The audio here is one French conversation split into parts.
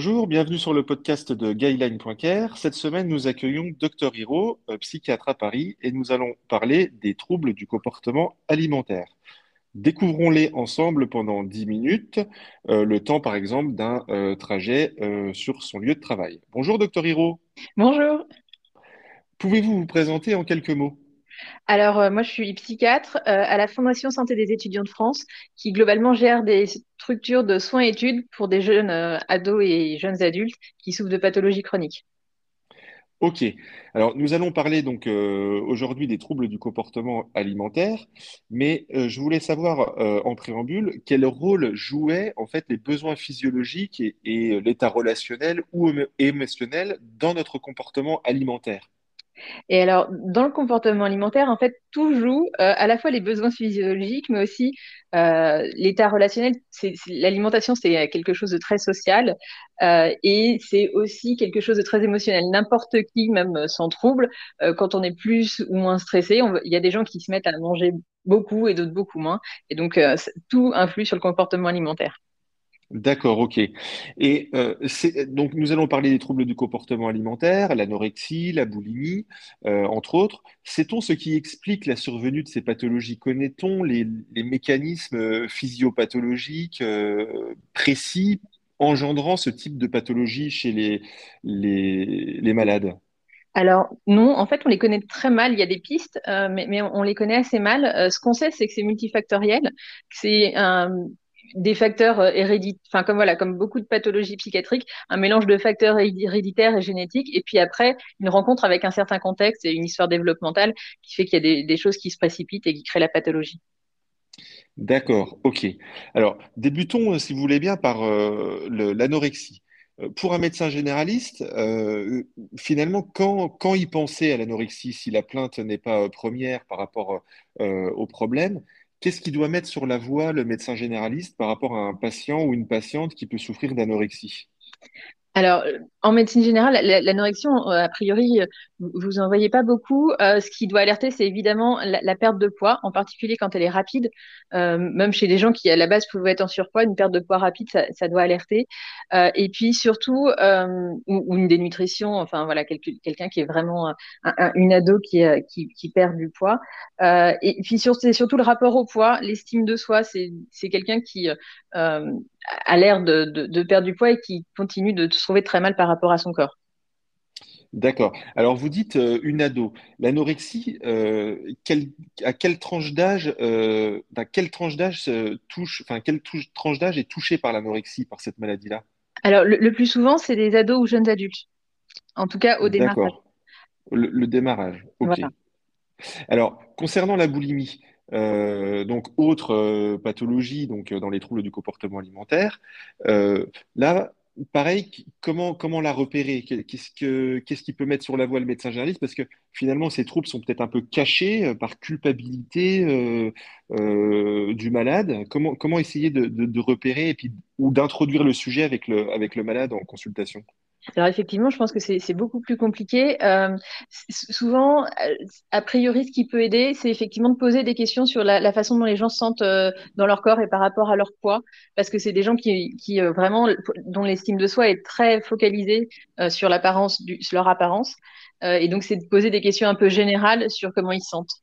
Bonjour, bienvenue sur le podcast de Guideline.care. Cette semaine, nous accueillons Dr Hiro, euh, psychiatre à Paris, et nous allons parler des troubles du comportement alimentaire. Découvrons-les ensemble pendant 10 minutes, euh, le temps par exemple d'un euh, trajet sur son lieu de travail. Bonjour Dr Hiro. Bonjour. Pouvez-vous vous présenter en quelques mots? Alors, euh, moi, je suis psychiatre euh, à la Fondation Santé des étudiants de France, qui globalement gère des structures de soins et études pour des jeunes euh, ados et jeunes adultes qui souffrent de pathologies chroniques. Ok. Alors, nous allons parler donc aujourd'hui des troubles du comportement alimentaire, mais je voulais savoir en préambule quel rôle jouaient en fait les besoins physiologiques et l'état relationnel ou émotionnel dans notre comportement alimentaire? Et alors, dans le comportement alimentaire, en fait, tout joue euh, à la fois les besoins physiologiques, mais aussi euh, l'état relationnel. L'alimentation, c'est quelque chose de très social euh, et c'est aussi quelque chose de très émotionnel. N'importe qui, même sans trouble, quand on est plus ou moins stressé, il y a des gens qui se mettent à manger beaucoup et d'autres beaucoup moins. Et donc, tout influe sur le comportement alimentaire. D'accord, ok. Et euh, donc nous allons parler des troubles du comportement alimentaire, l'anorexie, la boulimie, euh, entre autres. Sait-on ce qui explique la survenue de ces pathologies? Connaît-on les, mécanismes euh, physiopathologiques précis engendrant ce type de pathologie chez les, les, malades? Alors non, en fait, on les connaît très mal. Il y a des pistes, mais, on les connaît assez mal. ce qu'on sait, c'est que c'est multifactoriel. C'est des facteurs euh, héréditaires, enfin comme voilà, comme beaucoup de pathologies psychiatriques, un mélange de facteurs héréditaires et génétiques, et puis après une rencontre avec un certain contexte et une histoire développementale qui fait qu'il y a des, choses qui se précipitent et qui créent la pathologie. D'accord, ok. Alors débutons, euh, si vous voulez bien, par euh, l'anorexie. Pour un médecin généraliste, finalement, quand, quand y penser à l'anorexie, si la plainte n'est pas première par rapport au problème, Qu'est-ce qu'il doit mettre sur la voie le médecin généraliste par rapport à un patient ou une patiente qui peut souffrir d'anorexie? En médecine générale, l'anorexie, euh, a priori, euh, vous en voyez pas beaucoup. Euh, ce qui doit alerter, c'est évidemment la, perte de poids, en particulier quand elle est rapide. même chez des gens qui, à la base, pouvaient être en surpoids, une perte de poids rapide, ça, doit alerter. et puis, surtout, ou, une dénutrition, enfin, voilà, quelqu'un qui est vraiment une ado qui, perd du poids. et puis, c'est surtout le rapport au poids, l'estime de soi. C'est quelqu'un qui a l'air de, perdre du poids et qui continue de se trouver très mal par rapport à son corps. D'accord. Alors vous dites euh, une ado. L'anorexie, euh, à quelle tranche d'âge, euh, quelle tranche d'âge touche, enfin quelle tranche d'âge est touchée par l'anorexie, par cette maladie-là? Alors le, plus souvent, c'est des ados ou jeunes adultes. En tout cas au démarrage. D'accord. Le, démarrage. Ok. Alors concernant la boulimie, euh, donc autre euh, pathologie donc euh, dans les troubles du comportement alimentaire. là, pareil, comment, la repérer? Qu'est-ce que, qu'est-ce qui peut mettre sur la voie le médecin généraliste? Parce que finalement, ces troubles sont peut-être un peu cachés par culpabilité du malade. Comment, essayer de, repérer et puis, ou d'introduire le sujet avec le malade en consultation? Alors effectivement, je pense que c'est beaucoup plus compliqué. Euh, souvent, euh, a priori, ce qui peut aider, c'est effectivement de poser des questions sur la, façon dont les gens se sentent euh, dans leur corps et par rapport à leur poids, parce que c'est des gens qui, vraiment, dont l'estime de soi est très focalisée sur l'apparence, leur apparence, et donc c'est de poser des questions un peu générales sur comment ils se sentent,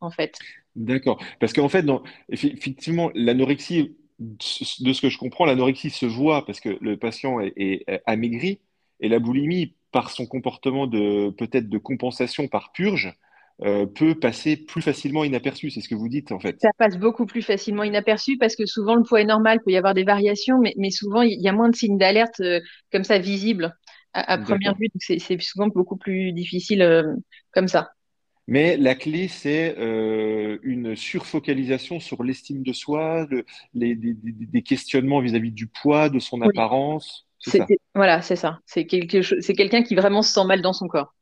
en fait. D'accord, parce qu'en fait, effectivement, l'anorexie, de ce que je comprends, l'anorexie se voit parce que le patient est, est amaigri et la boulimie, par son comportement de peut-être de compensation par purge, euh, peut passer plus facilement inaperçu. C'est ce que vous dites en fait. Ça passe beaucoup plus facilement inaperçu parce que souvent le poids est normal, il peut y avoir des variations, mais, mais souvent il y a moins de signes d'alerte euh, comme ça visibles à, première vue. Donc c'est souvent beaucoup plus difficile euh, comme ça. Mais la clé, c'est une surfocalisation sur l'estime de soi, les, des, questionnements vis-à-vis du poids, de son apparence. Voilà, c'est ça. C'est quelque c'est quelqu'un qui vraiment se sent mal dans son corps.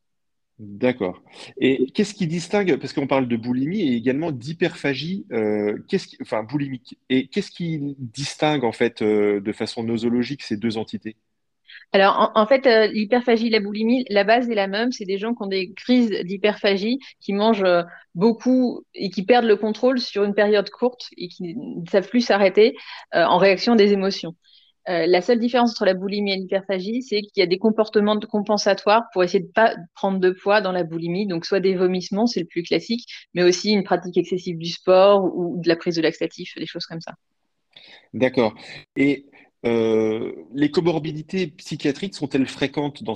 D'accord. Et qu'est-ce qui distingue, parce qu'on parle de boulimie et également d'hyperphagie, euh, qu'est-ce qui, enfin boulimique, et qu'est-ce qui distingue en fait euh, de façon nosologique ces deux entités? Alors, en, fait, euh, l'hyperphagie et la boulimie, la base est la même. C'est des gens qui ont des crises d'hyperphagie, qui mangent beaucoup et qui perdent le contrôle sur une période courte et qui ne savent plus s'arrêter en réaction des émotions. La seule différence entre la boulimie et l'hyperphagie, c'est qu'il y a des comportements compensatoires pour essayer de ne pas prendre de poids dans la boulimie. Donc, soit des vomissements, c'est le plus classique, mais aussi une pratique excessive du sport ou de la prise de laxatif, des choses comme ça. D'accord. Et euh, les comorbidités psychiatriques sont-elles fréquentes dans,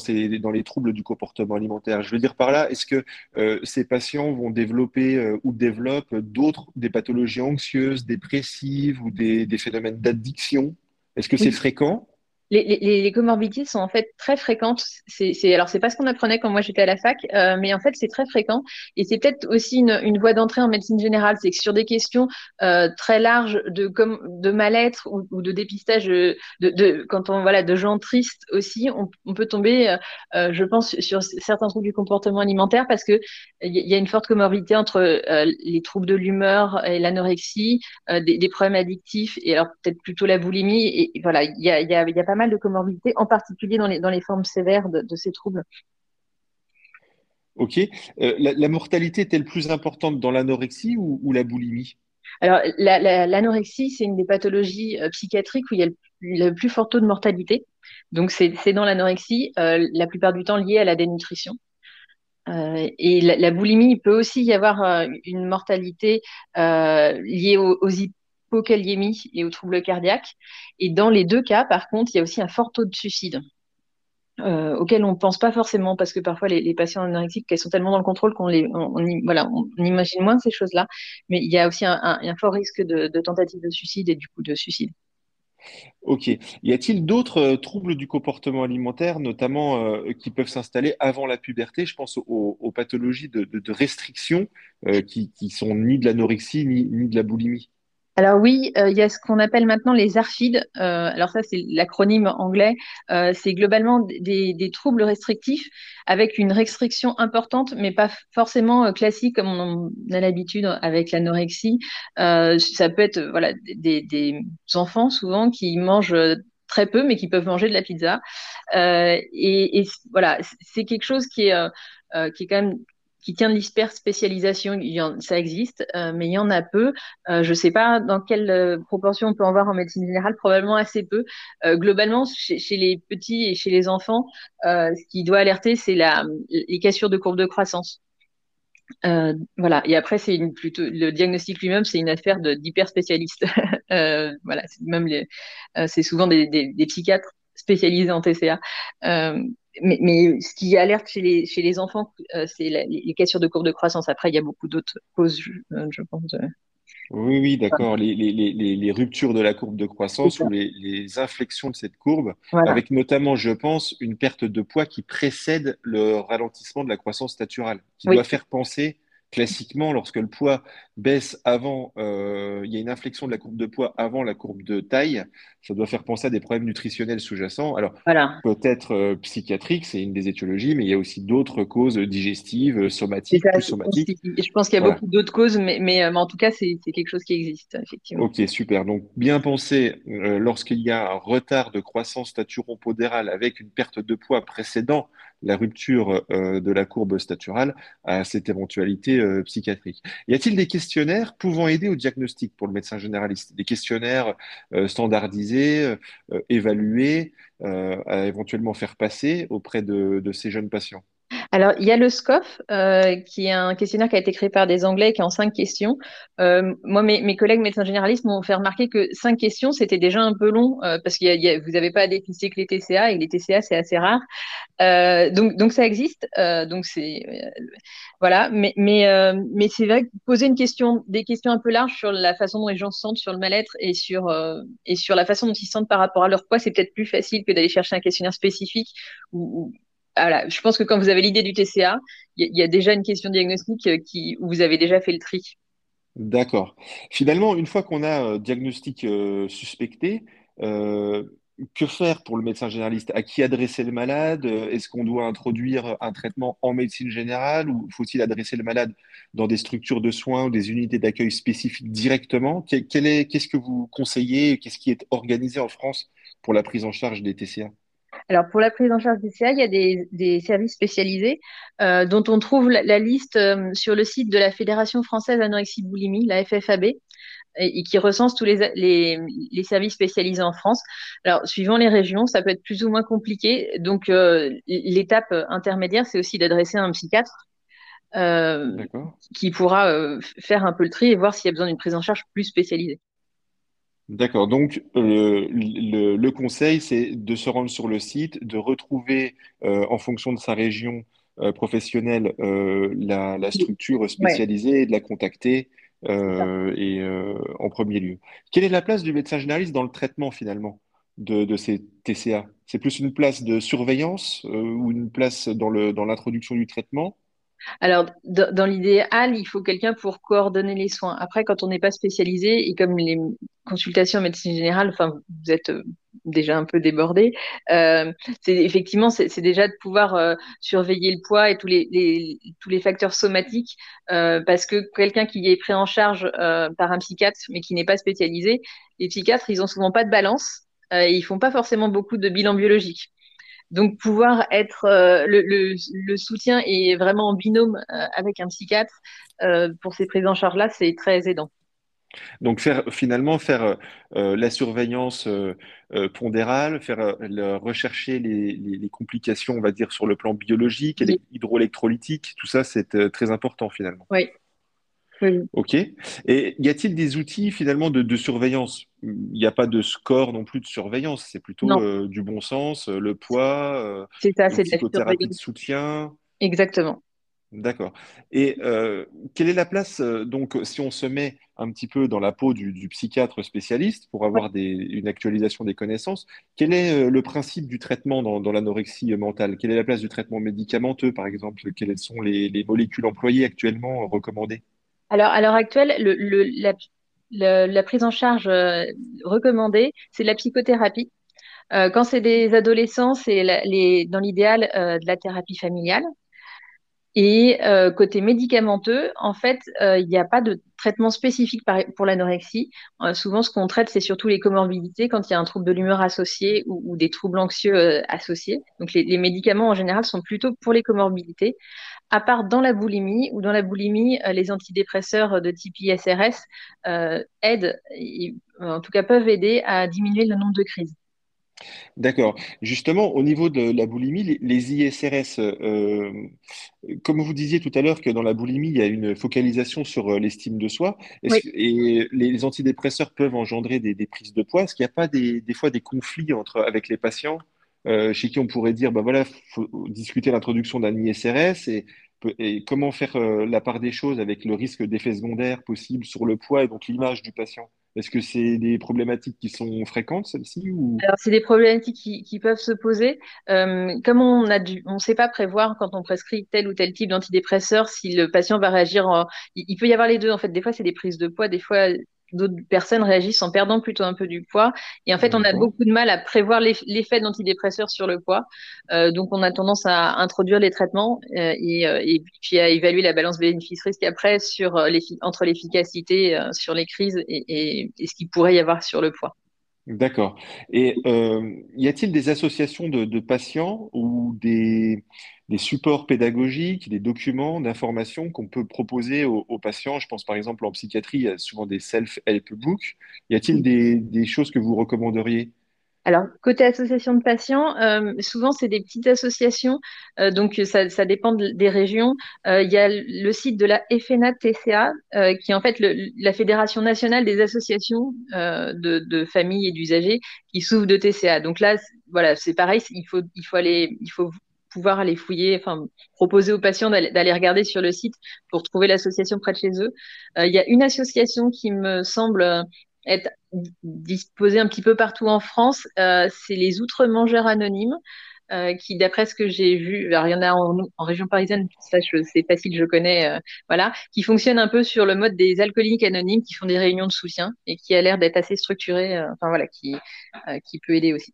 les troubles du comportement alimentaire? Je veux dire par là, est-ce que euh, ces patients vont développer euh, ou développent d'autres, des pathologies anxieuses, dépressives ou des phénomènes d'addiction? Est-ce que c'est fréquent? Les, comorbidités sont en fait très fréquentes. C'est, alors, c'est pas ce qu'on apprenait quand moi j'étais à la fac, euh, mais en fait, c'est très fréquent. Et c'est peut-être aussi une, voie d'entrée en médecine générale. C'est que sur des questions euh, très larges de, mal-être ou, de dépistage, de, de, quand on voilà de gens tristes aussi, on, peut tomber, euh, euh je pense, sur certains troubles du comportement alimentaire parce que il y, a une forte comorbidité entre euh, les troubles de l'humeur et l'anorexie, euh, des, problèmes addictifs et alors peut-être plutôt la boulimie. Voilà, il y a pas mal de comorbidités, en particulier dans les, dans les formes sévères de, ces troubles. Ok. Euh, la, mortalité est-elle plus importante dans l'anorexie ou, la boulimie? Alors, l'anorexie, c'est une des pathologies euh, psychiatriques où il y a le, plus fort taux de mortalité. Donc, c'est dans l'anorexie, euh, la plupart du temps lié à la dénutrition. et la, boulimie, il peut aussi y avoir une mortalité liée aux, aux, hypokaliémie et aux troubles cardiaques. Et dans les deux cas, par contre, il y a aussi un fort taux de suicide. Euh, auquel on ne pense pas forcément parce que parfois les, patients anorexiques elles sont tellement dans le contrôle qu'on les voilà on, imagine moins ces choses-là mais il y a aussi un, fort risque de, tentative de suicide et du coup de suicide. Ok. Y a-t-il d'autres euh, troubles du comportement alimentaire, notamment euh, qui peuvent s'installer avant la puberté? Je pense aux, pathologies de, restriction qui, qui sont ni de l'anorexie ni, ni de la boulimie. Alors oui, euh, il y a ce qu'on appelle maintenant les ARFID. Euh, alors ça, c'est l'acronyme anglais. Euh, c'est globalement des, troubles restrictifs avec une restriction importante, mais pas forcément classique comme on a l'habitude avec l'anorexie. ça peut être des, enfants souvent qui mangent très peu, mais qui peuvent manger de la pizza. Et, et, voilà, c'est quelque chose qui est qui est quand même qui tient de l'hyperspécialisation, ça existe, euh, mais il y en a peu. Euh, je ne sais pas dans quelle euh, proportion on peut en voir en médecine générale, probablement assez peu. globalement, chez, les petits et chez les enfants, ce qui doit alerter, c'est les cassures de courbe de croissance. voilà. Et après, c'est plutôt le diagnostic lui-même, c'est une affaire d'hyperspécialistes. voilà. Même c'est souvent des, psychiatres spécialisés en TCA mais, ce qui alerte chez les, chez les enfants, euh, c'est les, cassures de courbe de croissance. Après, il y a beaucoup d'autres causes, je, euh, pense. Oui, oui, d'accord. Les, les, ruptures de la courbe de croissance ou les, inflexions de cette courbe, avec notamment, je pense, une perte de poids qui précède le ralentissement de la croissance naturelle, qui doit faire penser classiquement, lorsque le poids baisse avant, euh, il y a une inflexion de la courbe de poids avant la courbe de taille, ça doit faire penser à des problèmes nutritionnels sous-jacents. Alors, peut-être euh, psychiatrique, c'est une des étiologies, mais il y a aussi d'autres causes digestives, somatiques, plus somatiques. Je pense qu'il y a beaucoup d'autres causes, mais, mais, euh, en tout cas, c'est quelque chose qui existe, effectivement. Ok, super. Donc, bien penser lorsqu'il y a un retard de croissance staturopodérale avec une perte de poids précédant la rupture de la courbe staturale à cette éventualité psychiatrique. Y a-t-il des questionnaires pouvant aider au diagnostic pour le médecin généraliste. Des questionnaires euh, standardisés, euh, évalués, euh, à éventuellement faire passer auprès de ces jeunes patients alors, il y a le SCOF, euh, qui est un questionnaire qui a été créé par des Anglais, qui est en cinq questions. Euh, moi, mes, collègues médecins généralistes m'ont fait remarquer que cinq questions, c'était déjà un peu long, euh, parce que vous n'avez pas à dépister que les TCA, et les TCA, c'est assez rare. donc, donc, ça existe. donc, c'est voilà. Mais, mais, mais c'est vrai que poser une question, des questions un peu larges sur la façon dont les gens se sentent, sur le mal-être et sur et sur la façon dont ils se sentent par rapport à leur poids, c'est peut-être plus facile que d'aller chercher un questionnaire spécifique ou je pense que quand vous avez l'idée du TCA, il y, a déjà une question diagnostique euh, qui, où vous avez déjà fait le tri. D'accord. Finalement, une fois qu'on a euh, diagnostic euh, suspecté, que faire pour le médecin généraliste? À qui adresser le malade? Est-ce qu'on doit introduire un traitement en médecine générale ou faut-il adresser le malade dans des structures de soins ou des unités d'accueil spécifiques directement? Qu'est-ce que vous conseillez? Qu'est-ce qui est organisé en France pour la prise en charge des TCA alors pour la prise en charge des CA, il y a des, services spécialisés euh, dont on trouve la, liste euh, sur le site de la Fédération française anorexie boulimie, la FFAB. et, qui recense tous les, les, les, services spécialisés en France. Alors, suivant les régions, ça peut être plus ou moins compliqué. Donc, euh, l'étape intermédiaire, c'est aussi d'adresser un psychiatre qui pourra faire un peu le tri et voir s'il y a besoin d'une prise en charge plus spécialisée. D'accord. Donc, le, le, le, conseil, c'est de se rendre sur le site, de retrouver, en fonction de sa région professionnelle, la, la, structure spécialisée et de la contacter euh, et euh, en premier lieu. Quelle est la place du médecin généraliste dans le traitement finalement de, de ces TCA C'est plus une place de surveillance euh, ou une place dans l'introduction du traitement? Alors, dans l'idéal, il faut quelqu'un pour coordonner les soins. Après, quand on n'est pas spécialisé et comme les consultations en médecine générale, enfin, vous êtes euh, déjà un peu débordé, euh, c'est effectivement, c'est déjà de pouvoir euh, surveiller le poids et tous les, tous les facteurs somatiques, parce que quelqu'un qui est pris en charge par un psychiatre, mais qui n'est pas spécialisé, les psychiatres, ils ont souvent pas de balance et ils font pas forcément beaucoup de bilan biologique. Donc pouvoir être le, soutien est vraiment en binôme avec un psychiatre pour ces prises en charge là, c'est très aidant. Donc faire finalement faire la surveillance pondérale, faire rechercher les, complications, on va dire sur le plan biologique et hydroélectrolytique, tout ça c'est très important finalement. Oui, Ok. Et y a-t-il des outils finalement de, surveillance? Il n'y a pas de score non plus de surveillance, c'est plutôt euh, du bon sens, euh, le poids, euh, c'est ça, c'est de de soutien. Exactement. D'accord. Et quelle est la place, donc, si on se met un petit peu dans la peau du, psychiatre spécialiste pour avoir une actualisation des connaissances, quel est le principe du traitement dans, l'anorexie mentale? Quelle est la place du traitement médicamenteux, par exemple? Quelles sont les molécules employées actuellement recommandées? Alors, à l'heure actuelle, la, prise en charge euh, recommandée, c'est la psychothérapie. Euh, quand c'est des adolescents, c'est dans l'idéal euh, de la thérapie familiale. Et côté médicamenteux, en fait, il n'y a pas de traitement spécifique pour l'anorexie. souvent, ce qu'on traite, c'est surtout les comorbidités quand il y a un trouble de l'humeur associé ou, des troubles anxieux associés. Donc, les, médicaments en général sont plutôt pour les comorbidités à part dans la boulimie, ou dans la boulimie, euh, les antidépresseurs de type ISRS euh, aident, en tout cas peuvent aider à diminuer le nombre de crises. D'accord. Justement, au niveau de la boulimie, les, ISRS, euh, comme vous disiez tout à l'heure que dans la boulimie, il y a une focalisation sur l'estime de soi, et les, antidépresseurs peuvent engendrer des, prises de poids? Est-ce qu'il n'y a pas des, fois des conflits entre, avec les patients chez qui on pourrait dire, ben voilà, faut discuter l'introduction d'un ISRS et et comment faire euh, la part des choses avec le risque d'effets secondaires possibles sur le poids et donc l'image du patient? Est-ce que c'est des problématiques qui sont fréquentes, celles-ci ou... Alors, c'est des problématiques qui, peuvent se poser. Euh, comme on ne sait pas prévoir quand on prescrit tel ou tel type d'antidépresseur si le patient va réagir. Il, il, peut y avoir les deux. En fait, des fois, c'est des prises de poids, des fois, d'autres personnes réagissent en perdant plutôt un peu du poids. Et en fait, on a beaucoup de mal à prévoir l'effet d'antidépresseur sur le poids. Euh, donc, on a tendance à introduire les traitements euh, et, euh, et, puis à évaluer la balance bénéfice-risque après sur entre l'efficacité sur les crises et, et, ce qu'il pourrait y avoir sur le poids. D'accord. Et y a-t-il des associations de, de patients ou des, des supports pédagogiques, des documents d'information qu'on peut proposer aux, patients. Je pense par exemple en psychiatrie, il y a souvent des self-help books. Y a-t-il des, choses que vous recommanderiez? Alors, côté association de patients, euh, souvent c'est des petites associations, euh, donc ça, dépend des régions. Euh, il y a le site de la FNA TCA, qui est en fait la Fédération nationale des associations de, de, familles et d'usagers qui souffrent de TCA. Donc là, voilà, c'est pareil, il faut, il faut aller, il faut pouvoir aller fouiller, enfin proposer aux patients d'aller regarder sur le site pour trouver l'association près de chez eux. Euh, il y a une association qui me semble euh, être disposée un petit peu partout en France, euh, c'est les Outre-Mangeurs Anonymes. qui, d'après ce que j'ai vu, il y en a en, région parisienne, ça c'est facile, je connais, voilà, qui fonctionne un peu sur le mode des alcooliques anonymes qui font des réunions de soutien et qui a l'air d'être assez structuré, enfin voilà, qui peut aider aussi.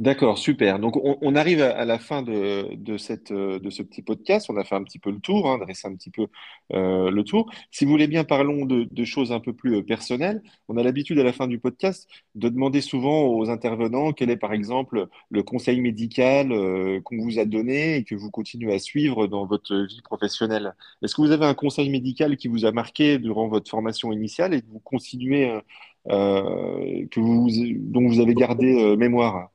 D'accord, super. Donc, on, arrive à, la fin euh, de ce petit podcast. On a fait un petit peu le tour, hein, dressé un petit peu euh, le tour. Si vous voulez bien, parlons de, choses un peu plus euh, personnelles. On a l'habitude à la fin du podcast de demander souvent aux intervenants quel est, par exemple, le conseil médical qu'on vous a donné et que vous continuez à suivre dans votre vie professionnelle. Est-ce que vous avez un conseil médical qui vous a marqué durant votre formation initiale et que vous continuez, que vous, dont vous avez gardé mémoire?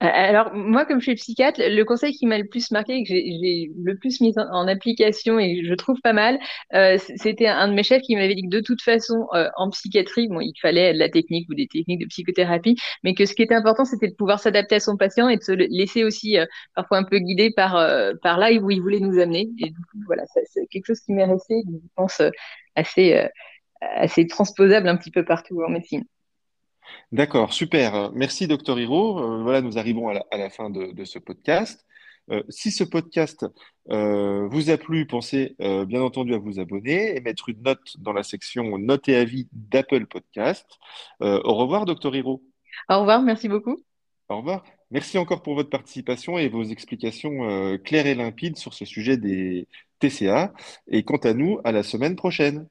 Alors, moi, comme je suis psychiatre, le conseil qui m'a le plus marqué, et que j'ai le plus mis en, application et je trouve pas mal, euh, c'était un de mes chefs qui m'avait dit que de toute façon, euh, en psychiatrie, bon, il fallait de la technique ou des techniques de psychothérapie, mais que ce qui était important, c'était de pouvoir s'adapter à son patient et de se laisser aussi euh, parfois un peu guider par, euh, par là où il voulait nous amener. Et du coup, voilà, c'est quelque chose qui m'est resté, je pense, euh, assez, euh, assez transposable un petit peu partout en médecine. D'accord, super. Merci, Docteur Hiro. Euh, voilà, nous arrivons à la, à la fin de, de ce podcast. Euh, si ce podcast euh, vous a plu, pensez bien entendu à vous abonner et mettre une note dans la section notes et avis d'Apple Podcast. Au revoir, Docteur Hiro. Au revoir, merci beaucoup. Au revoir. Merci encore pour votre participation et vos explications claires et limpides sur ce sujet des TCA. Et quant à nous, à la semaine prochaine.